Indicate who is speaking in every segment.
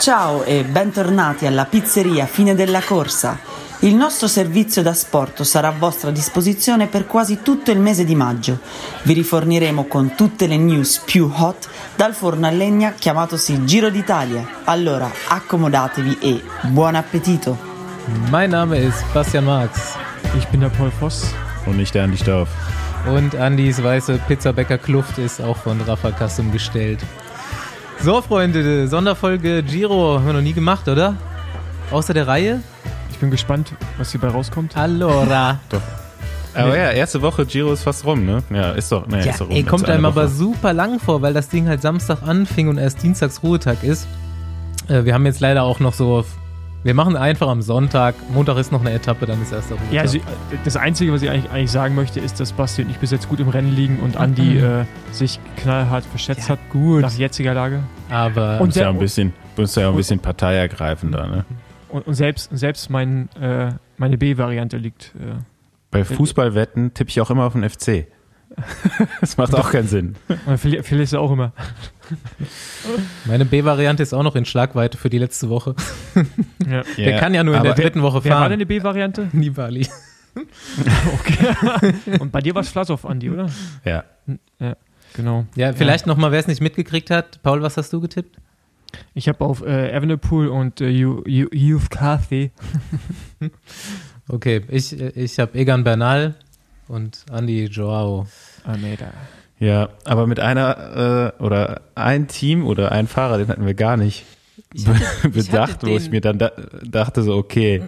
Speaker 1: Ciao e bentornati alla pizzeria Fine della Corsa. Il nostro servizio da sport sarà a vostra disposizione per quasi tutto il mese di maggio. Vi riforniremo con tutte le news più hot dal forno a legna chiamatosi Giro d'Italia. Allora accomodatevi e buon appetito!
Speaker 2: Mein Name ist Bastian Marx.
Speaker 3: Ich bin der Paul Voss.
Speaker 4: Und nicht der Andi Stauf.
Speaker 2: Und Andys weiße Pizzabäcker Kluft ist auch von Rafa Custom gestellt. So, Freunde, Sonderfolge Giro haben wir noch nie gemacht, oder? Außer der Reihe?
Speaker 3: Ich bin gespannt, was hierbei rauskommt.
Speaker 2: Allora.
Speaker 4: Doch. Aber ja, erste Woche Giro ist fast rum, ne? Ja, ist doch, nee,
Speaker 2: Ja,
Speaker 4: ist doch rum.
Speaker 2: ey, kommt einem aber super lang vor, weil das Ding halt Samstag anfing und erst Dienstags Ruhetag ist. Äh, wir haben jetzt leider auch noch so. Wir machen einfach am Sonntag. Montag ist noch eine Etappe, dann ist erster Ruhetag.
Speaker 3: Ja, also das Einzige, was ich eigentlich, eigentlich sagen möchte, ist, dass Basti und ich bis jetzt gut im Rennen liegen und Andi äh, sich knallhart verschätzt
Speaker 2: Ja,
Speaker 3: hat.
Speaker 2: gut.
Speaker 3: Nach jetziger Lage.
Speaker 2: aber.
Speaker 3: Und
Speaker 4: Muss ja
Speaker 3: der-
Speaker 4: ein bisschen, muss ja ein bisschen Partei ergreifen da, ne?
Speaker 3: Und, und selbst, selbst mein, äh, meine B-Variante liegt. Äh,
Speaker 4: Bei Fußballwetten tippe ich auch immer auf den FC. Das macht auch keinen Sinn.
Speaker 3: und du auch immer.
Speaker 2: meine B-Variante ist auch noch in Schlagweite für die letzte Woche.
Speaker 3: Ja.
Speaker 2: Der kann ja nur in der dritten Woche
Speaker 3: Wer war
Speaker 2: fahren.
Speaker 3: deine B-Variante?
Speaker 2: Nibali.
Speaker 3: Okay. und bei dir war es Flassow, Andi, oder?
Speaker 4: Ja.
Speaker 3: Ja, genau.
Speaker 2: Ja, vielleicht nochmal, wer es nicht mitgekriegt hat. Paul, was hast du getippt?
Speaker 3: Ich habe auf äh, Evenepoel und äh, Hugh Carthy.
Speaker 2: Okay, ich, ich habe Egan Bernal und Andy Joao.
Speaker 3: Almeida.
Speaker 4: Ja, aber mit einer äh, oder ein Team oder ein Fahrer, den hatten wir gar nicht be bedacht, wo ich mir dann da dachte so, okay,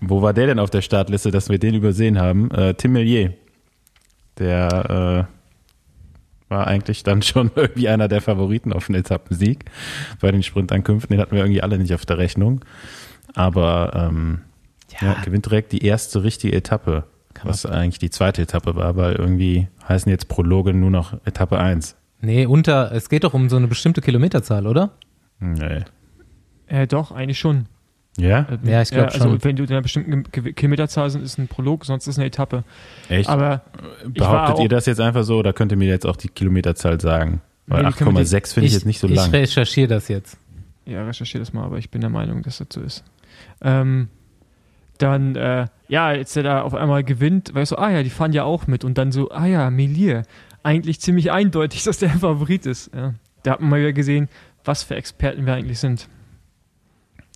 Speaker 4: wo war der denn auf der Startliste, dass wir den übersehen haben? Äh, Tim Millier. Der äh, war eigentlich dann schon irgendwie einer der Favoriten auf den Etappensieg bei den Sprintankünften. Den hatten wir irgendwie alle nicht auf der Rechnung. Aber ähm, ja. gewinnt direkt die erste richtige Etappe, was eigentlich die zweite Etappe war, weil irgendwie heißen jetzt Prologe nur noch Etappe 1.
Speaker 2: Nee, unter, es geht doch um so eine bestimmte Kilometerzahl, oder?
Speaker 4: Nee.
Speaker 3: Äh, doch, eigentlich schon.
Speaker 4: Ja?
Speaker 3: Äh,
Speaker 2: Ja, ich glaub
Speaker 3: Also,
Speaker 2: schon.
Speaker 3: wenn du in einer bestimmten Kilometerzahl sind, ist ein Prolog, sonst ist eine Etappe.
Speaker 4: Echt?
Speaker 3: Aber ich
Speaker 4: Behauptet ihr das jetzt einfach so oder könnt ihr mir jetzt auch die Kilometerzahl sagen? Weil
Speaker 3: Nee, die können wir
Speaker 4: 8,6 finde ich, jetzt nicht so
Speaker 2: ich
Speaker 4: lang.
Speaker 2: recherchiere das jetzt.
Speaker 3: Ja, recherchiere das mal, aber ich bin der Meinung, dass das so ist. Ähm, dann, äh, ja, als er da auf einmal gewinnt, weißt du, ah ja, die fahren ja auch mit und dann so, ah ja, Melier. Eigentlich ziemlich eindeutig, dass der Favorit ist. Ja. Da hat man mal wieder gesehen, was für Experten wir eigentlich sind.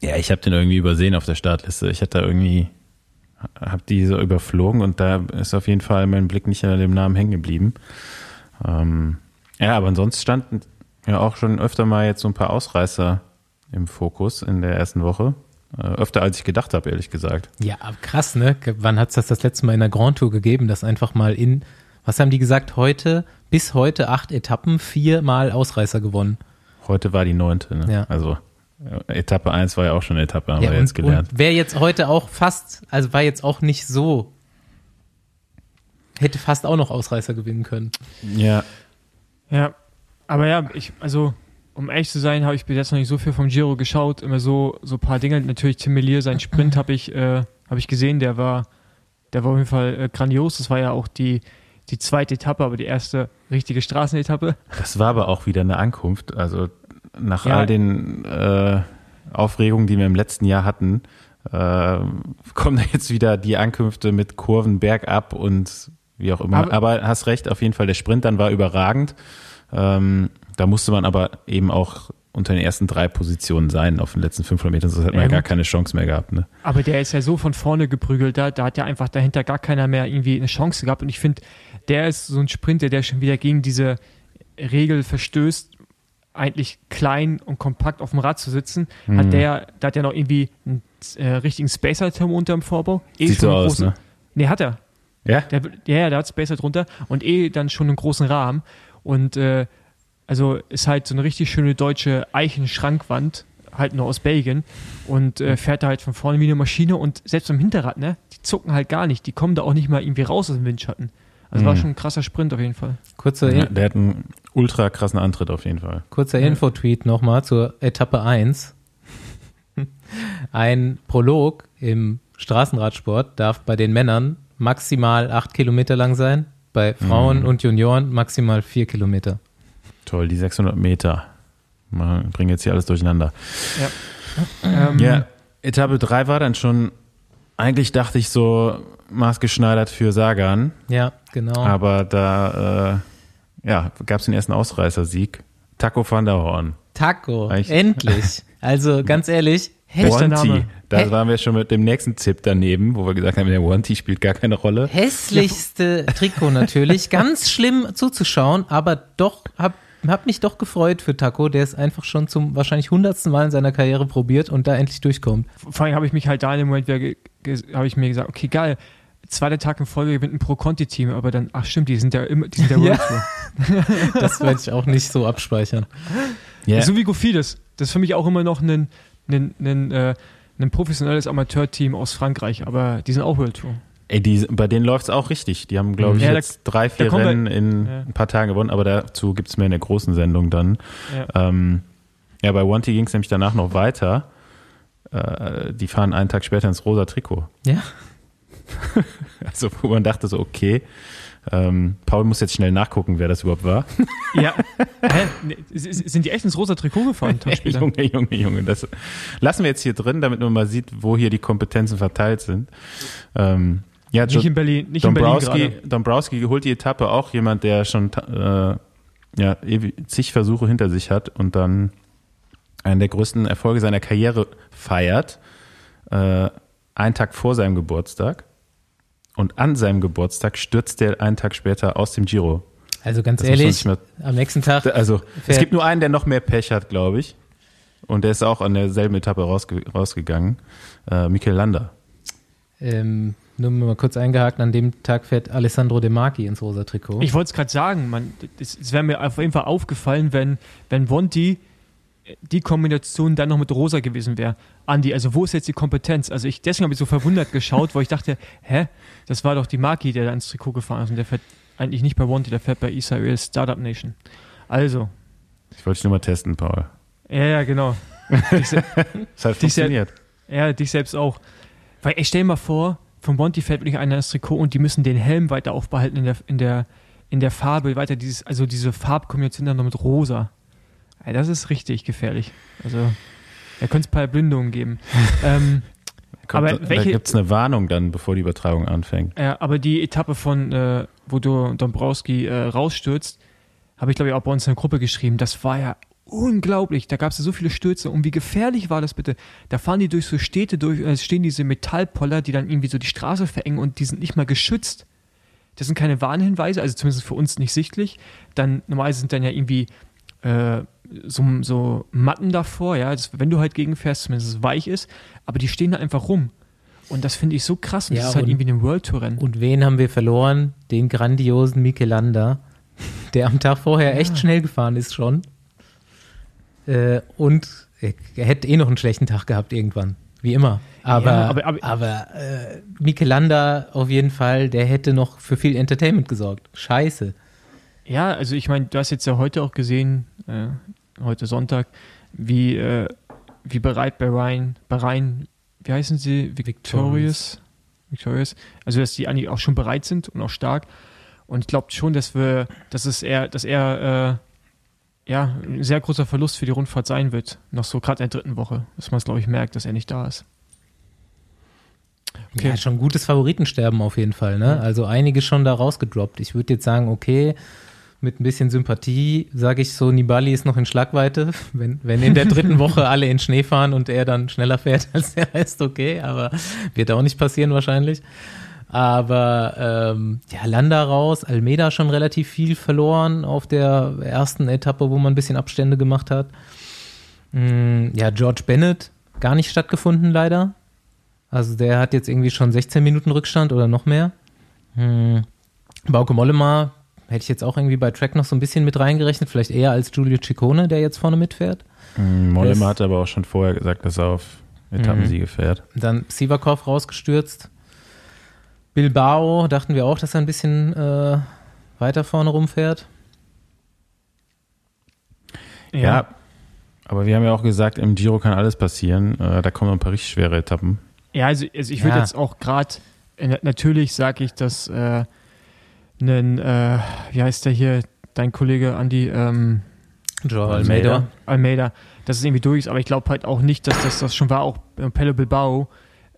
Speaker 4: Ja, ich habe den irgendwie übersehen auf der Startliste. Ich hatte da irgendwie, habe die so überflogen und da ist auf jeden Fall mein Blick nicht an dem Namen hängen geblieben. Ähm, ja, aber ansonsten standen ja auch schon öfter mal jetzt so ein paar Ausreißer im Fokus in der ersten Woche. Äh, öfter als ich gedacht habe, ehrlich gesagt.
Speaker 2: Ja, krass, ne? Wann hat es das das letzte Mal in der Grand Tour gegeben, dass einfach mal in, was haben die gesagt, heute, bis heute acht Etappen, viermal Ausreißer gewonnen.
Speaker 4: Heute war die neunte. Ne?
Speaker 2: Ja.
Speaker 4: Also äh, Etappe 1 war ja auch schon eine Etappe, haben
Speaker 2: ja,
Speaker 4: wir
Speaker 2: und,
Speaker 4: jetzt gelernt.
Speaker 2: wer jetzt heute auch fast, also war jetzt auch nicht so, hätte fast auch noch Ausreißer gewinnen können.
Speaker 4: ja,
Speaker 3: Ja, aber ja, ich, also, um ehrlich zu sein, habe ich bis jetzt noch nicht so viel vom Giro geschaut. Immer so, so ein paar Dinge. Natürlich Tim Melier, sein Sprint habe ich, äh, habe ich gesehen, der war, der war auf jeden Fall äh, grandios. Das war ja auch die, die zweite Etappe, aber die erste richtige Straßenetappe.
Speaker 4: Das war aber auch wieder eine Ankunft. Also nach
Speaker 3: Ja.
Speaker 4: all den äh, Aufregungen, die wir im letzten Jahr hatten, äh, kommen da jetzt wieder die Ankünfte mit Kurven bergab und wie auch immer.
Speaker 3: Aber-
Speaker 4: Aber, hast recht, auf jeden Fall, der Sprint dann war überragend. Ähm, da musste man aber eben auch unter den ersten drei Positionen sein auf den letzten 500 Metern, sonst hat man
Speaker 3: Ja,
Speaker 4: ja gar keine Chance mehr gehabt. Ne?
Speaker 3: Aber der ist ja so von vorne geprügelt, da, da hat ja einfach dahinter gar keiner mehr irgendwie eine Chance gehabt. Und ich finde, der ist so ein Sprinter, der schon wieder gegen diese Regel verstößt, eigentlich klein und kompakt auf dem Rad zu sitzen.
Speaker 4: Mhm.
Speaker 3: Hat der, da hat er noch irgendwie einen äh, richtigen Spacer-Turm unterm Vorbau. Eh
Speaker 4: Sieht so aus,
Speaker 3: großen-
Speaker 4: ne?
Speaker 3: Nee, hat er.
Speaker 4: Ja?
Speaker 3: Der, ja, ja, der hat Spacer drunter und eh dann schon einen großen Rahmen. Und äh, also ist halt so eine richtig schöne deutsche Eichenschrankwand, halt nur aus Belgien. Und äh, fährt da halt von vorne wie eine Maschine und selbst beim Hinterrad, ne, die zucken halt gar nicht. Die kommen da auch nicht mal irgendwie raus aus dem Windschatten. Also war
Speaker 4: Mhm.
Speaker 3: schon ein krasser Sprint auf jeden Fall.
Speaker 2: Kurzer,
Speaker 4: Ja, der hat einen ultra krassen Antritt auf jeden Fall.
Speaker 2: kurzer Infotweet nochmal zur Etappe 1. Ein Prolog im Straßenradsport darf bei den Männern maximal acht Kilometer lang sein, bei Frauen
Speaker 4: Mhm.
Speaker 2: und Junioren maximal vier Kilometer.
Speaker 4: Toll, die 600 Meter. Wir bringen jetzt hier alles durcheinander.
Speaker 3: Ja. Ähm,
Speaker 4: Ja, Etappe 3 war dann schon, eigentlich dachte ich so maßgeschneidert für Sagan,
Speaker 2: Ja, genau.
Speaker 4: aber da äh, ja, gab es den ersten Ausreißersieg. Taco van der Horn.
Speaker 2: Taco,
Speaker 4: Eigentlich-
Speaker 2: endlich. Also ganz ehrlich,
Speaker 4: Wanty.
Speaker 3: Name.
Speaker 4: Da
Speaker 2: Hä?
Speaker 4: waren wir schon mit dem nächsten Tipp daneben, wo wir gesagt haben, der Wanty spielt gar keine Rolle.
Speaker 2: hässlichste Trikot natürlich. Ganz schlimm zuzuschauen, aber doch, hab, hab mich doch gefreut für Taco, der es einfach schon zum wahrscheinlich hundertsten Mal in seiner Karriere probiert und da endlich durchkommt.
Speaker 3: Vor allem habe ich mich halt da in dem Moment habe ich mir gesagt, okay, geil. Zweiter Tag in Folge gewinnt ein Pro-Conti-Team, aber dann, ach stimmt, die sind ja immer, die sind der
Speaker 2: Ja.
Speaker 3: World Tour.
Speaker 2: Das werde ich auch nicht so abspeichern.
Speaker 4: Ja,
Speaker 3: So wie Gofides. Das ist für mich auch immer noch ein, ein, ein, äh, ein professionelles Amateurteam aus Frankreich, aber die sind auch World Tour.
Speaker 4: Ey, die, bei denen läuft es auch richtig. Die haben, glaube ich,
Speaker 3: Ja, da-
Speaker 4: jetzt drei, vier Rennen in
Speaker 3: Ja.
Speaker 4: ein paar Tagen gewonnen, aber dazu gibt es mehr in der großen Sendung dann.
Speaker 3: Ja.
Speaker 4: Ähm, ja, bei Wanty ging es nämlich danach noch weiter. Äh, die fahren einen Tag später ins rosa Trikot.
Speaker 2: Ja.
Speaker 4: Also, wo man dachte so, okay, ähm, Paul muss jetzt schnell nachgucken, wer das überhaupt war.
Speaker 3: Ja. Hä? Sind die echt ins rosa Trikot gefahren? später?
Speaker 4: Junge, Junge, Junge. Das lassen wir jetzt hier drin, damit man mal sieht, wo hier die Kompetenzen verteilt sind. Ähm, ja,
Speaker 3: Nicht in Berlin, nicht in Berlin
Speaker 4: Dombrowski,
Speaker 3: gerade.
Speaker 4: Dombrowski holt die Etappe auch jemand, der schon äh, ja, zig Versuche hinter sich hat und dann einen der größten Erfolge seiner Karriere feiert, äh, einen Tag vor seinem Geburtstag. Und an seinem Geburtstag stürzt er einen Tag später aus dem Giro.
Speaker 2: Also ganz
Speaker 4: Das
Speaker 2: ehrlich,
Speaker 4: mal-
Speaker 2: am nächsten Tag,
Speaker 4: Also, es gibt nur einen, der noch mehr Pech hat, glaube ich. Und der ist auch an derselben Etappe rausge rausgegangen. Äh, Mikel Landa.
Speaker 2: ähm, nur mal kurz eingehakt, an dem Tag fährt Alessandro De Marchi ins rosa Trikot.
Speaker 3: Ich wollte es gerade sagen, man, es, es wäre mir auf jeden Fall aufgefallen, wenn, wenn Vonti die Kombination dann noch mit Rosa gewesen wäre. Andi, also wo ist jetzt die Kompetenz? Also ich, deswegen habe ich so verwundert geschaut, weil ich dachte, hä, das war doch die Maki, der da ins Trikot gefahren ist und der fährt eigentlich nicht bei Vonti, der fährt bei Israel Startup Nation. Also,
Speaker 4: Ich wollte dich nur mal testen, Paul.
Speaker 3: ja, ja, genau.
Speaker 4: Es hat funktioniert.
Speaker 3: Ja, dich selbst auch. Weil ich stell mal vor, von Monty fällt wirklich einer ins Trikot und die müssen den Helm weiter aufbehalten in der, in der, in der Farbe, weiter dieses, also diese Farbkombination dann noch mit rosa. Ey, das ist richtig gefährlich. Also, da könnte es ein paar Blindungen geben. ähm,
Speaker 4: Kommt,
Speaker 3: aber
Speaker 4: da
Speaker 3: welche-
Speaker 4: gibt es eine Warnung dann, bevor die Übertragung anfängt.
Speaker 3: ja, aber die Etappe von, äh, wo du Dombrowski äh, rausstürzt, habe ich glaube ich auch bei uns in der Gruppe geschrieben, das war ja unglaublich. Da gab es ja so viele Stürze. Und wie gefährlich war das bitte? Da fahren die durch so Städte durch, äh, es stehen diese Metallpoller, die dann irgendwie so die Straße verengen und die sind nicht mal geschützt. Das sind keine Warnhinweise, also zumindest für uns nicht sichtlich. Dann normalerweise sind dann ja irgendwie äh, so, so Matten davor, ja, das, wenn du halt gegenfährst, zumindest es weich ist, aber die stehen da einfach rum. Und das finde ich so krass. Und
Speaker 2: Ja,
Speaker 3: das ist halt irgendwie ein World Tour Rennen.
Speaker 2: Und wen haben wir verloren? Den grandiosen Michelanda, der am Tag vorher echt schnell gefahren ist schon. Äh, und er, hätte eh noch einen schlechten Tag gehabt irgendwann. Wie immer. Aber,
Speaker 3: Ja,
Speaker 2: aber,
Speaker 3: aber- aber-
Speaker 2: äh, Michelanda auf jeden Fall, der hätte noch für viel Entertainment gesorgt. Scheiße.
Speaker 3: Ja, also ich meine, du hast jetzt ja heute auch gesehen, äh, heute Sonntag, wie, äh, wie bereit Bahrain, Bahrain, wie heißen sie? Victorious. Victorious. Also, dass die eigentlich auch schon bereit sind und auch stark. Und ich glaube schon, dass wir, dass es eher, dass er, äh, ja, ein sehr großer Verlust für die Rundfahrt sein wird. Noch so gerade in der dritten Woche, dass man es, glaube ich, merkt, dass er nicht da ist. Okay.
Speaker 2: Ja, schon gutes Favoritensterben auf jeden Fall. Ne? Also einige schon da rausgedroppt. Ich würde jetzt sagen, okay, mit ein bisschen Sympathie sage ich so, Nibali ist noch in Schlagweite. Wenn, wenn in der dritten Woche alle in Schnee fahren und er dann schneller fährt als der Rest, okay, aber wird auch nicht passieren wahrscheinlich. Aber ähm, ja, Landa raus, Almeida schon relativ viel verloren auf der ersten Etappe, wo man ein bisschen Abstände gemacht hat. Mm, ja, George Bennett gar nicht stattgefunden leider. Also der hat jetzt irgendwie schon 16 Minuten Rückstand oder noch mehr. Hm. Bauke Mollema hätte ich jetzt auch irgendwie bei Track noch so ein bisschen mit reingerechnet, vielleicht eher als Giulio Ciccone, der jetzt vorne mitfährt.
Speaker 4: Mhm, Mollema hat aber auch schon vorher gesagt, dass er auf Etappensiege fährt.
Speaker 2: Dann Sivakov rausgestürzt. Bilbao dachten wir auch, dass er ein bisschen äh, weiter vorne rumfährt.
Speaker 4: Ja. aber wir haben ja auch gesagt, im Giro kann alles passieren. Äh, da kommen ein paar richtig schwere Etappen.
Speaker 3: Ja, also, also ich würde
Speaker 2: Ja.
Speaker 3: jetzt auch gerade, natürlich sage ich, dass äh, einen, äh, wie heißt der hier, dein Kollege Andi, ähm,
Speaker 2: Joao
Speaker 4: Almeida.
Speaker 2: Almeida.
Speaker 3: Dass es irgendwie durch ist, aber ich glaube halt auch nicht, dass das, das schon war, auch äh, Pelle Bilbao,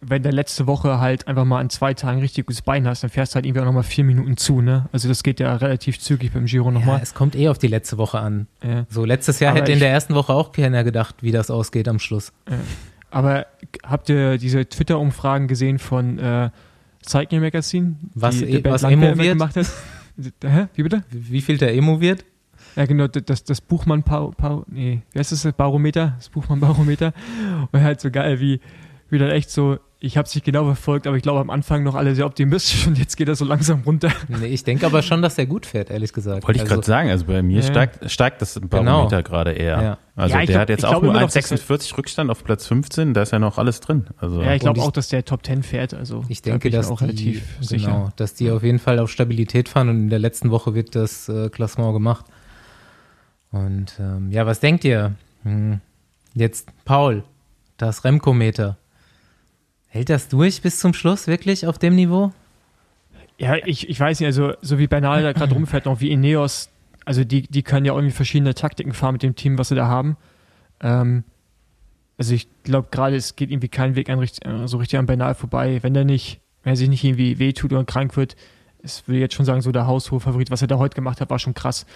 Speaker 3: wenn der letzte Woche halt einfach mal an zwei Tagen richtig gutes Bein hast, dann fährst du halt irgendwie auch nochmal vier Minuten zu, ne? Also das geht ja relativ zügig beim Giro
Speaker 2: Ja,
Speaker 3: nochmal.
Speaker 2: es kommt eh auf die letzte Woche an.
Speaker 3: Ja.
Speaker 2: So, letztes Jahr
Speaker 3: Aber
Speaker 2: hätte in der ersten Woche auch keiner gedacht, wie das ausgeht am Schluss.
Speaker 3: Aber habt ihr diese Twitter-Umfragen gesehen von äh, Cycling Magazine?
Speaker 2: Was
Speaker 3: die
Speaker 2: e- was Emo wird?
Speaker 3: gemacht hat? Hä? Wie bitte?
Speaker 2: Wie wie viel der Emo wird?
Speaker 3: Ja, genau, das, das- das Buchmann Pau, Pau, nee, wie heißt das, Barometer? Das Buchmann Barometer. Und halt so geil, wie, wie dann echt so, ich habe es nicht genau verfolgt, aber ich glaube am Anfang noch alle sehr optimistisch und jetzt geht er so langsam runter.
Speaker 2: Nee, ich denke aber schon, dass er gut fährt, ehrlich gesagt.
Speaker 4: Wollte ich
Speaker 2: Also,
Speaker 4: gerade sagen, also bei mir
Speaker 3: Ja.
Speaker 4: steigt, steigt das Barometer gerade eher.
Speaker 2: Ja.
Speaker 4: Also
Speaker 3: Ja,
Speaker 4: der
Speaker 3: glaub-
Speaker 4: hat jetzt auch nur
Speaker 3: immer noch, dass
Speaker 4: 1,46 Rückstand auf Platz 15, da ist ja noch alles drin. Also
Speaker 3: Ja, ich glaube auch, dass der Top 10 fährt. Also
Speaker 2: Ich
Speaker 3: da
Speaker 2: denke,
Speaker 3: bin
Speaker 2: dass
Speaker 3: auch
Speaker 2: die,
Speaker 3: relativ sicher.
Speaker 2: genau, dass die auf jeden Fall auf Stabilität fahren und in der letzten Woche wird das äh, Klassement gemacht. Und ähm, ja, was denkt ihr? Hm, jetzt Paul, das Remco-Meter. Hält das durch bis zum Schluss wirklich auf dem Niveau?
Speaker 3: Ja, ich, ich weiß nicht, also so wie Bernal da gerade rumfährt, noch wie Ineos, also die, die können ja irgendwie verschiedene Taktiken fahren mit dem Team, was sie da haben. Ähm, also ich glaube gerade, es geht irgendwie kein Weg an, äh, so richtig an Bernal vorbei. Wenn er nicht, wenn er sich nicht irgendwie wehtut oder krank wird, es würde jetzt schon sagen, so der haushohe Favorit, was er da heute gemacht hat, war schon krass.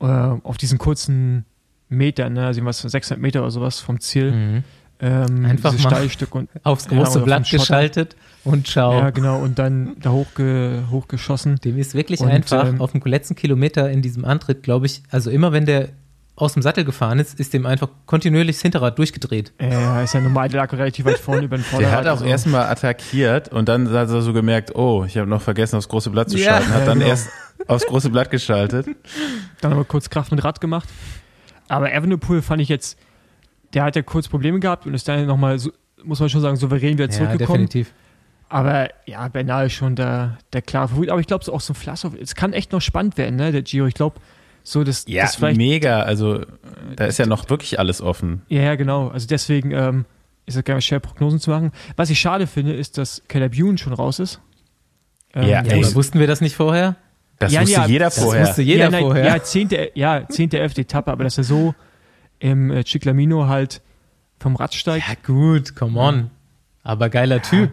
Speaker 3: Äh, auf diesen kurzen Metern, ne, also was 600 Meter oder sowas vom Ziel.
Speaker 2: Mhm.
Speaker 3: Ähm,
Speaker 2: Einfach mal
Speaker 3: Steilstück und
Speaker 2: Aufs
Speaker 3: Ja,
Speaker 2: große
Speaker 3: oder
Speaker 2: Blatt geschaltet und ciao.
Speaker 3: ja genau und dann da hochge, hochgeschossen.
Speaker 2: Dem ist wirklich
Speaker 3: Und,
Speaker 2: einfach
Speaker 3: ähm,
Speaker 2: auf dem letzten Kilometer in diesem Antritt, glaube ich, also immer wenn der aus dem Sattel gefahren ist, ist dem einfach kontinuierlich das Hinterrad durchgedreht.
Speaker 3: Ja, ist ja normal, der lag relativ weit vorne über den
Speaker 4: Der
Speaker 3: Vorderrad.
Speaker 4: hat auch
Speaker 3: also.
Speaker 4: erstmal attackiert und dann hat er so gemerkt, oh, ich habe noch vergessen, aufs große Blatt zu
Speaker 2: Ja.
Speaker 4: schalten. Hat
Speaker 3: Ja,
Speaker 4: dann
Speaker 3: genau.
Speaker 4: erst aufs große Blatt geschaltet.
Speaker 3: Dann aber kurz Kraft mit Rad gemacht. Aber Evenepoel fand ich jetzt, der hat ja kurz Probleme gehabt und ist dann nochmal, so, muss man schon sagen, souverän wieder
Speaker 2: Ja,
Speaker 3: zurückgekommen.
Speaker 2: definitiv.
Speaker 3: aber ja, Bernal ist schon der, der klare Favorit. Aber ich glaube, so auch so ein Flassow, es kann echt noch spannend werden, ne, der Giro. Ich glaube, so das,
Speaker 4: Ja,
Speaker 3: das vielleicht.
Speaker 4: mega. Also da ist ja noch wirklich alles offen.
Speaker 3: Ja, ja, genau. Also deswegen ähm, ist es gar nicht schwer, Prognosen zu machen. Was ich schade finde, ist, dass Caleb Ewan schon raus ist. Ähm,
Speaker 4: Ja,
Speaker 2: Ja,
Speaker 4: Ey,
Speaker 2: aber wussten wir das nicht vorher?
Speaker 4: Das
Speaker 3: Ja,
Speaker 4: wusste
Speaker 3: ja,
Speaker 4: jeder
Speaker 3: das
Speaker 4: vorher.
Speaker 2: wusste jeder
Speaker 3: ja, nein,
Speaker 2: vorher.
Speaker 3: Ja, zehnte, ja, zehnte, elfte Etappe, aber dass er so im äh, Ciclamino halt vom Rad steigt.
Speaker 2: Ja, gut, come on. Aber geiler Typ.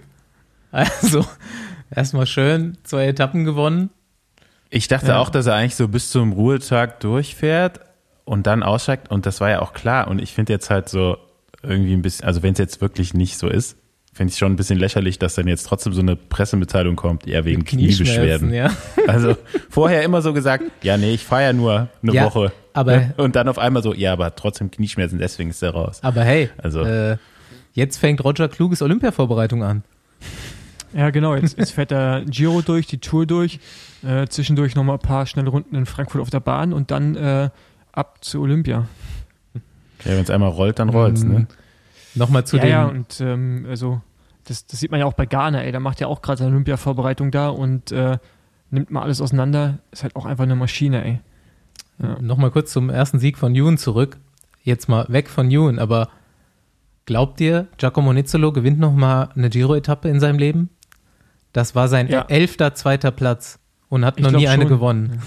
Speaker 2: Also, erstmal schön zwei Etappen gewonnen.
Speaker 4: Ich dachte
Speaker 3: Ja.
Speaker 4: auch, dass er eigentlich so bis zum Ruhetag durchfährt und dann aussteigt. Und das war ja auch klar. Und ich finde jetzt halt so irgendwie ein bisschen, also wenn es jetzt wirklich nicht so ist, finde ich schon ein bisschen lächerlich, dass dann jetzt trotzdem so eine Pressemitteilung kommt, eher wegen Kniebeschwerden.
Speaker 2: ja.
Speaker 4: Also vorher immer so gesagt, ja, nee, ich fahre ja nur eine
Speaker 2: Ja,
Speaker 4: Woche.
Speaker 2: Aber-
Speaker 4: Und dann auf einmal so, ja, aber trotzdem Knieschmerzen, deswegen ist er raus.
Speaker 2: Aber hey,
Speaker 4: Also-
Speaker 2: äh, jetzt fängt Roger Kluges Olympiavorbereitung an.
Speaker 3: Ja, genau. Jetzt, jetzt fährt er Giro durch, die Tour durch, äh, zwischendurch nochmal ein paar schnelle Runden in Frankfurt auf der Bahn und dann äh, ab zu Olympia.
Speaker 4: Ja, wenn es einmal rollt, dann rollt's, ne?
Speaker 2: Nochmal zu
Speaker 3: ja,
Speaker 2: den.
Speaker 3: ja, und ähm, also das, das sieht man ja auch bei Ghana, ey. Da macht er auch gerade seine Olympia-Vorbereitung da und äh, nimmt mal alles auseinander. Ist halt auch einfach eine Maschine, ey. Ja.
Speaker 2: Nochmal kurz zum ersten Sieg von Ewan zurück. Jetzt mal weg von Ewan, aber glaubt ihr, Giacomo Nizzolo gewinnt nochmal eine Giro-Etappe in seinem Leben? Das war sein
Speaker 3: Ja.
Speaker 2: elfter, zweiter Platz und hat
Speaker 3: Ich
Speaker 2: noch nie
Speaker 3: glaub
Speaker 2: eine
Speaker 3: schon.
Speaker 2: gewonnen.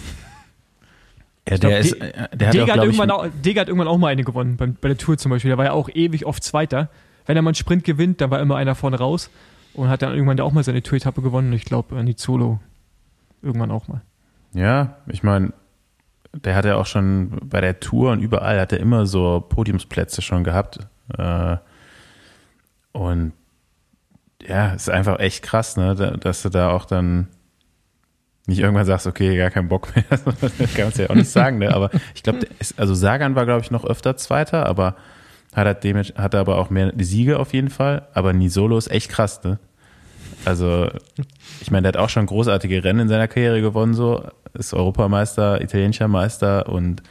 Speaker 4: Ja,
Speaker 3: glaub,
Speaker 4: der ist,
Speaker 3: De-
Speaker 4: äh, der hat
Speaker 3: Dega
Speaker 4: auch,
Speaker 3: hat,
Speaker 4: glaube ich,
Speaker 3: irgendwann auch, hat irgendwann auch mal eine gewonnen, bei, bei der Tour zum Beispiel. Der war ja auch ewig oft Zweiter. Wenn er mal einen Sprint gewinnt, dann war immer einer vorne raus und hat dann irgendwann auch mal seine Tour-Etappe gewonnen. Und ich glaube, Nizolo irgendwann auch mal.
Speaker 4: Ja, ich meine, der hat ja auch schon bei der Tour und überall hat er immer so Podiumsplätze schon gehabt. Äh, und ja, ist einfach echt krass, ne, da- dass du da auch dann nicht irgendwann sagst, okay, gar keinen Bock mehr. das kann man ja auch nicht sagen, ne? Aber ich glaube, also Sagan war, glaube ich, noch öfter Zweiter, aber hat er, hat er aber auch mehr die Siege auf jeden Fall. Aber Nisolo ist echt krass, ne? Also, ich meine, der hat auch schon großartige Rennen in seiner Karriere gewonnen, so. Ist Europameister, italienischer Meister und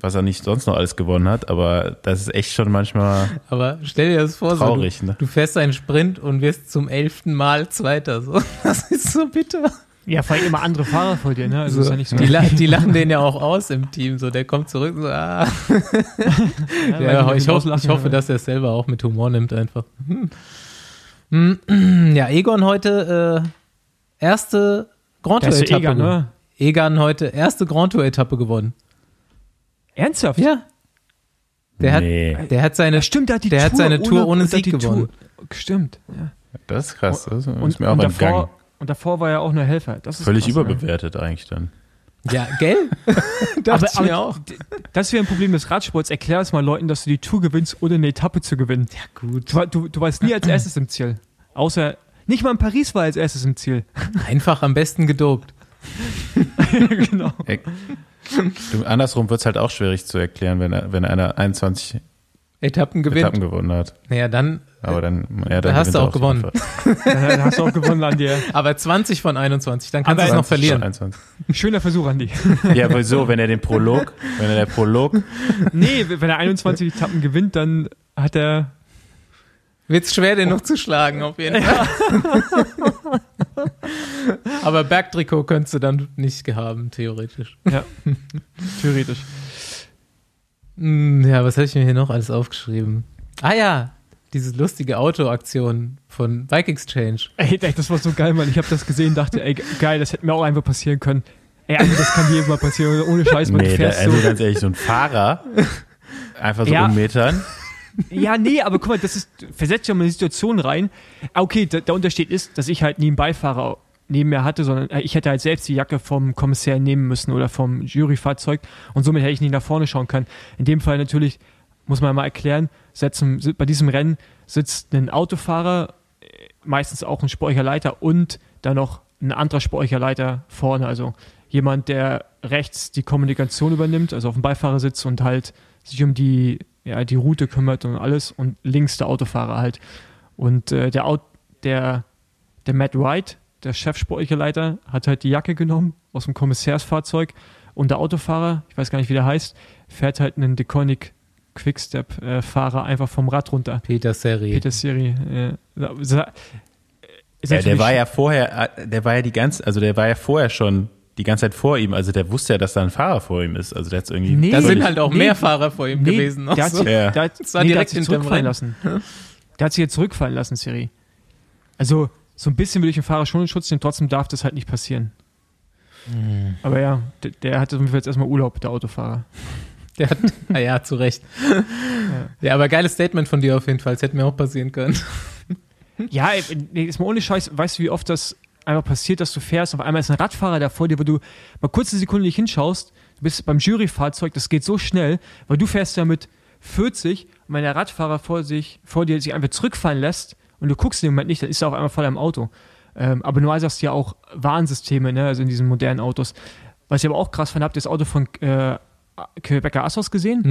Speaker 4: was er nicht sonst noch alles gewonnen hat. Aber das ist echt schon manchmal
Speaker 2: Aber stell dir das vor,
Speaker 4: traurig,
Speaker 2: so, du,
Speaker 4: ne?
Speaker 2: du fährst einen Sprint und wirst zum elften Mal Zweiter. So. Das ist so bitter.
Speaker 3: Ja, vor allem immer andere Fahrer vor dir, ne? Also
Speaker 2: So,
Speaker 3: ist ja nicht so.
Speaker 2: die, la die lachen den ja auch aus im Team. So, der kommt zurück so, ah.
Speaker 3: Ja,
Speaker 2: Ja, ich, hoff,
Speaker 3: auslachen,
Speaker 2: ich hoffe, dass er es selber auch mit Humor nimmt einfach. Hm. Hm, Ja, Egon heute äh, erste Grand Tour
Speaker 3: ja
Speaker 2: Etappe.
Speaker 3: Egan,
Speaker 2: gewonnen.
Speaker 3: ne?
Speaker 2: Egan heute erste Grand Tour Etappe gewonnen.
Speaker 3: Ernsthaft?
Speaker 2: Ja, Der hat,
Speaker 4: Nee.
Speaker 2: der hat seine,
Speaker 3: Stimmt, der hat die
Speaker 2: der
Speaker 3: Tour
Speaker 2: hat seine Tour ohne
Speaker 3: hat
Speaker 2: Sieg gewonnen.
Speaker 3: Tour, stimmt, ja.
Speaker 4: Das ist krass. Das ist
Speaker 3: Und,
Speaker 4: mir auch
Speaker 3: und,
Speaker 4: entgangen.
Speaker 3: davor, und davor war er auch nur Helfer. Das ist
Speaker 4: Völlig
Speaker 3: krass, ne?
Speaker 4: überbewertet eigentlich dann.
Speaker 2: Ja, gell?
Speaker 3: Aber,
Speaker 2: ich mir
Speaker 3: aber
Speaker 2: auch.
Speaker 3: das wäre ein Problem des Radsports. Erklär es mal Leuten, dass du die Tour gewinnst, ohne eine Etappe zu gewinnen.
Speaker 2: Ja, gut.
Speaker 3: Du, du, du warst nie als erstes im Ziel. Außer, nicht mal in Paris war als erstes im Ziel.
Speaker 2: Einfach am besten gedopt.
Speaker 3: genau.
Speaker 4: Du, andersrum wird es halt auch schwierig zu erklären, wenn, wenn einer 21
Speaker 2: Etappen gewinnt.
Speaker 4: Etappen gewonnen hat.
Speaker 2: Naja, dann,
Speaker 4: Aber dann, ja, dann
Speaker 2: Da hast du
Speaker 4: er
Speaker 2: auch
Speaker 4: jeden
Speaker 2: gewonnen.
Speaker 3: Dann hast du auch gewonnen, Andi.
Speaker 2: aber 20 von 21, dann kannst du es noch
Speaker 4: 20
Speaker 2: verlieren.
Speaker 4: von 21.
Speaker 3: Schöner Versuch, Andi.
Speaker 4: Ja, aber so, wenn er den Prolog, wenn er der Prolog,
Speaker 3: Nee, wenn er 21 Etappen gewinnt, dann hat er.
Speaker 2: Wird's schwer, den noch zu schlagen, auf jeden Fall. aber Bergtrikot könntest du dann nicht haben, theoretisch.
Speaker 3: Ja, theoretisch.
Speaker 2: Hm, Ja, was habe ich mir hier noch alles aufgeschrieben? Ah ja, diese lustige Autoaktion von Bike Exchange.
Speaker 3: Ey, das war so geil, Mann. Ich habe das gesehen, dachte, ey, geil, das hätte mir auch einfach passieren können. Ey, also das kann jedem mal passieren, ohne Scheiß, man, du
Speaker 4: nee, da,
Speaker 3: fährst
Speaker 4: also
Speaker 3: so.
Speaker 4: ganz ehrlich, so ein Fahrer, einfach so
Speaker 3: Ja.
Speaker 4: ummetern.
Speaker 3: Ja, nee, aber guck mal, das ist, versetzt ja mal eine Situation rein. Ah, Okay, der, der Unterschied ist, dass ich halt nie einen Beifahrer neben mir hatte, sondern äh, ich hätte halt selbst die Jacke vom Kommissär nehmen müssen oder vom Juryfahrzeug und somit hätte ich nie nach vorne schauen können. In dem Fall natürlich, muss man mal erklären, setzen, bei diesem Rennen sitzt ein Autofahrer, äh, meistens auch ein Speicherleiter und dann noch ein anderer Speicherleiter vorne, also jemand, der rechts die Kommunikation übernimmt, also auf dem Beifahrersitz und halt sich um die, ja, die Route kümmert und alles und links der Autofahrer halt. Und äh, der, Aut der, der Matt Wright, der Chefspeicherleiter, hat halt die Jacke genommen aus dem Kommissärsfahrzeug und der Autofahrer, ich weiß gar nicht, wie der heißt, fährt halt einen Deconic Quickstep-Fahrer einfach vom Rad runter.
Speaker 2: Peter Seri.
Speaker 3: Peter Siri. Äh, ist
Speaker 4: Ja, der war ja vorher, äh, der war ja die ganze, also der war ja vorher schon die ganze Zeit vor ihm, also der wusste ja, dass da ein Fahrer vor ihm ist. Also der hat irgendwie.
Speaker 3: Nee.
Speaker 2: Da sind halt auch
Speaker 3: Nee,
Speaker 2: mehr Fahrer vor ihm
Speaker 3: Nee,
Speaker 2: gewesen. noch
Speaker 3: Der hat,
Speaker 2: so.
Speaker 3: sich,
Speaker 4: Ja.
Speaker 3: der, hat,
Speaker 2: Das war
Speaker 3: nee, der hat sich zurückfallen lassen. Der hat sich jetzt zurückfallen lassen, Siri. Also, so ein bisschen will ich den Fahrer schon in Schutz nehmen, trotzdem darf das halt nicht passieren.
Speaker 2: Hm.
Speaker 3: Aber ja, der, der hat auf jeden Fall jetzt erstmal Urlaub, der Autofahrer.
Speaker 2: Der hat, na ja, zu Recht. Ja, aber geiles Statement von dir auf jeden Fall. Es hätte mir auch passieren können.
Speaker 3: Ja, ist mal ohne Scheiß, weißt du, wie oft das einfach passiert, dass du fährst, auf einmal ist ein Radfahrer da vor dir, wo du mal kurze Sekunde nicht hinschaust, du bist beim Juryfahrzeug, das geht so schnell, weil du fährst ja mit 40 und wenn der Radfahrer vor, sich, vor dir sich einfach zurückfallen lässt und du guckst in dem Moment nicht, dann ist er auf einmal voll am Auto. Ähm, aber nur hast du ja auch Warnsysteme, ne, also in diesen modernen Autos. Was ich aber auch krass fand, habt ihr das Auto von äh, Quebecer Assos gesehen?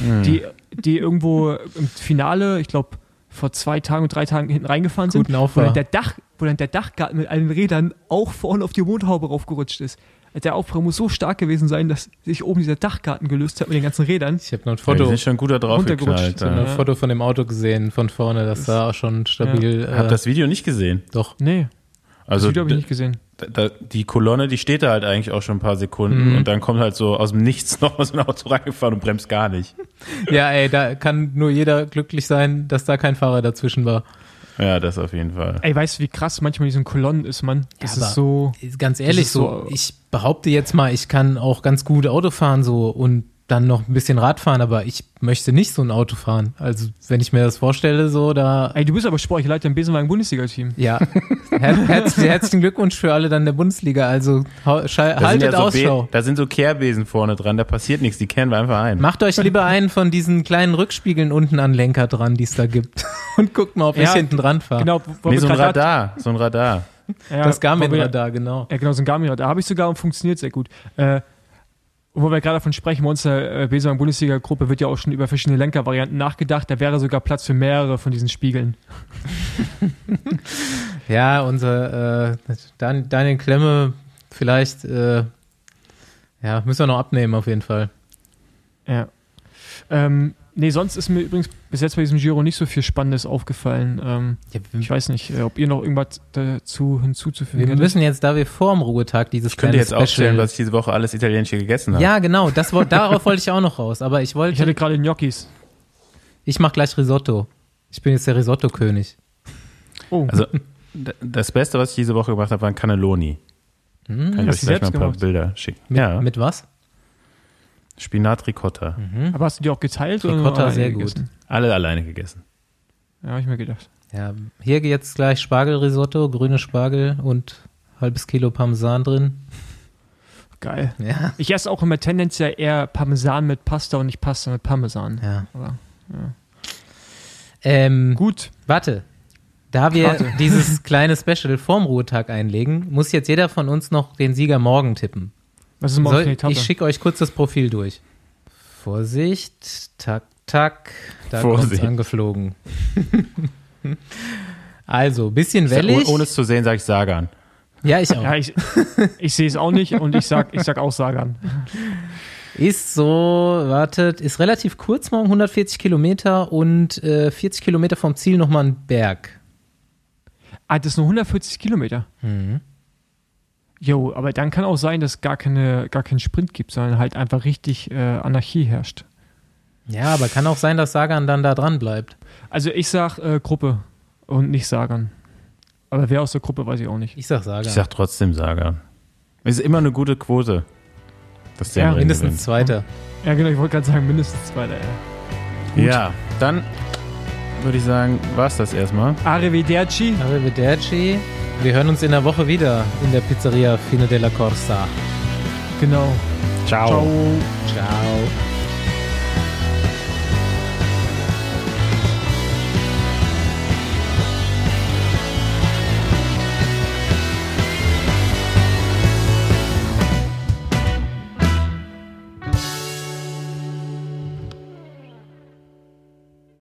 Speaker 2: Mhm.
Speaker 3: die, die irgendwo im Finale, ich glaube, vor zwei Tagen und drei Tagen hinten reingefahren sind,
Speaker 2: Guten
Speaker 3: wo dann, der Dach, wo dann der Dachgarten mit allen Rädern auch vorne auf die Motorhaube raufgerutscht ist. Der Aufprall muss so stark gewesen sein, dass sich oben dieser Dachgarten gelöst hat mit den ganzen Rädern.
Speaker 2: Ich habe noch ein
Speaker 4: Ja,
Speaker 2: Foto,
Speaker 4: die sind schon.
Speaker 3: Runtergerutscht.
Speaker 2: ich hab noch
Speaker 4: Ja.
Speaker 2: ein Foto von dem Auto gesehen, von vorne. Das sah auch schon stabil.
Speaker 4: Ich habe
Speaker 2: äh,
Speaker 4: das Video nicht gesehen.
Speaker 2: doch.
Speaker 3: Nee, das
Speaker 4: Also
Speaker 3: Video habe ich nicht gesehen.
Speaker 4: da, da, die Kolonne, die steht da halt eigentlich auch schon ein paar Sekunden
Speaker 2: Mhm.
Speaker 4: und dann kommt halt so aus dem Nichts noch mal so ein Auto reingefahren und bremst gar nicht.
Speaker 2: Ja, ey, da kann nur jeder glücklich sein, dass da kein Fahrer dazwischen war.
Speaker 4: Ja, das auf jeden Fall.
Speaker 3: Ey, weißt du, wie krass manchmal diesen Kolonnen ist, Mann? Das
Speaker 2: Ja,
Speaker 3: ist so.
Speaker 2: Ganz ehrlich, so,
Speaker 3: so-
Speaker 2: ich behaupte jetzt mal, ich kann auch ganz gut Auto fahren so und dann noch ein bisschen Rad fahren, aber ich möchte nicht so ein Auto fahren. Also, wenn ich mir das vorstelle, so, da,
Speaker 3: Ey, du bist aber Sportleiter im Besenwagen-Bundesliga-Team.
Speaker 2: ja, Her herz herzlichen Glückwunsch für alle dann der Bundesliga. Also, haltet
Speaker 4: ja so
Speaker 2: Ausschau.
Speaker 4: Be- da sind so Kehrbesen vorne dran, da passiert nichts, die kehren wir einfach ein.
Speaker 2: Macht euch lieber einen von diesen kleinen Rückspiegeln unten an Lenker dran, die es da gibt. Und guckt mal, ob ich
Speaker 3: Ja,
Speaker 2: hinten dran fahre.
Speaker 3: Genau,
Speaker 4: Nee, so ein Radar, so ein Radar.
Speaker 3: Ja,
Speaker 2: das Garmin-Radar, genau.
Speaker 3: Ja, genau, so ein Garmin. Da habe ich sogar und funktioniert sehr gut. Äh, und wo wir gerade davon sprechen, bei uns in der äh, Besenwagen Bundesliga-Gruppe wird ja auch schon über verschiedene Lenkervarianten nachgedacht. Da wäre sogar Platz für mehrere von diesen Spiegeln.
Speaker 2: Ja, unser äh, Dan Daniel Klemme, vielleicht, äh, ja, müssen wir noch abnehmen auf jeden Fall.
Speaker 3: Ja. Ähm, nee, sonst ist mir übrigens bis jetzt bei diesem Giro nicht so viel Spannendes aufgefallen. Ähm,
Speaker 2: Ja,
Speaker 3: ich weiß nicht, äh, ob ihr noch irgendwas dazu hinzuzufügen
Speaker 2: wir
Speaker 3: hättet.
Speaker 2: müssen jetzt, da wir vor dem Ruhetag dieses
Speaker 4: Ich könnte jetzt
Speaker 2: Special-
Speaker 4: was ich diese Woche alles Italienische gegessen habe.
Speaker 2: Ja, genau, das, darauf wollte ich auch noch raus. Aber ich
Speaker 3: Ich
Speaker 2: wollte,
Speaker 3: hatte gerade Gnocchis.
Speaker 2: ich mach gleich Risotto. Ich bin jetzt der Risotto-König.
Speaker 3: Oh,
Speaker 4: Also das Beste, was ich diese Woche gemacht habe, waren Cannelloni. Kann ich euch gleich mal ein paar
Speaker 3: gemacht?
Speaker 4: Bilder schicken.
Speaker 2: Mit,
Speaker 4: ja,
Speaker 2: mit was?
Speaker 4: Spinat Ricotta.
Speaker 3: Aber hast du die auch geteilt? oder nur
Speaker 2: Ricotta sehr
Speaker 3: gegessen?
Speaker 4: Alle alleine gegessen.
Speaker 3: Ja, habe ich mir gedacht.
Speaker 2: Ja, hier jetzt gleich Spargelrisotto, grüne Spargel und halbes Kilo Parmesan drin.
Speaker 3: Geil.
Speaker 2: Ja.
Speaker 3: Ich esse auch immer tendenziell eher Parmesan mit Pasta und nicht Pasta mit Parmesan.
Speaker 2: Ja.
Speaker 3: Aber
Speaker 2: Ähm,
Speaker 3: gut.
Speaker 2: Warte. Da wir
Speaker 3: Warte.
Speaker 2: dieses kleine Special vorm Ruhetag einlegen, muss jetzt jeder von uns noch den Sieger morgen tippen.
Speaker 3: Was ist morgen für
Speaker 2: Soll,
Speaker 3: Etappe?
Speaker 2: ich schicke euch kurz das Profil durch. Vorsicht, tak, tak, da
Speaker 4: Vorsicht.
Speaker 2: kommt's angeflogen. also, bisschen wellig.
Speaker 4: Ohne es zu sehen, sage ich Sagan.
Speaker 2: ja, ich auch.
Speaker 3: ja, ich, ich sehe es auch nicht und ich sag, ich sag auch Sagan.
Speaker 2: Ist so, wartet, ist relativ kurz morgen, 140 Kilometer und äh, 40 Kilometer vom Ziel nochmal ein Berg.
Speaker 3: Ah, das ist nur 140 Kilometer.
Speaker 2: Mhm.
Speaker 3: Jo, aber dann kann auch sein, dass gar keine, gar keinen Sprint gibt, sondern halt einfach richtig äh, Anarchie herrscht.
Speaker 2: Ja, aber kann auch sein, dass Sagan dann da dran bleibt.
Speaker 3: Also ich sag äh, Gruppe und nicht Sagan. Aber wer aus der Gruppe, weiß ich auch nicht.
Speaker 2: Ich sag Sagan.
Speaker 4: Ich sag trotzdem Sagan. Ist immer eine gute Quote. Dass der
Speaker 3: Ja,
Speaker 2: Mindestens Zweiter.
Speaker 3: Ja, genau, ich wollte gerade sagen, mindestens Zweiter. ey.
Speaker 4: gewinnt. Ja, dann würde ich sagen, war's das erstmal.
Speaker 3: Arrivederci.
Speaker 2: Arrivederci. Wir hören uns in der Woche wieder in der Pizzeria Fine della Corsa.
Speaker 3: Genau.
Speaker 4: Ciao.
Speaker 3: Ciao.
Speaker 2: Ciao.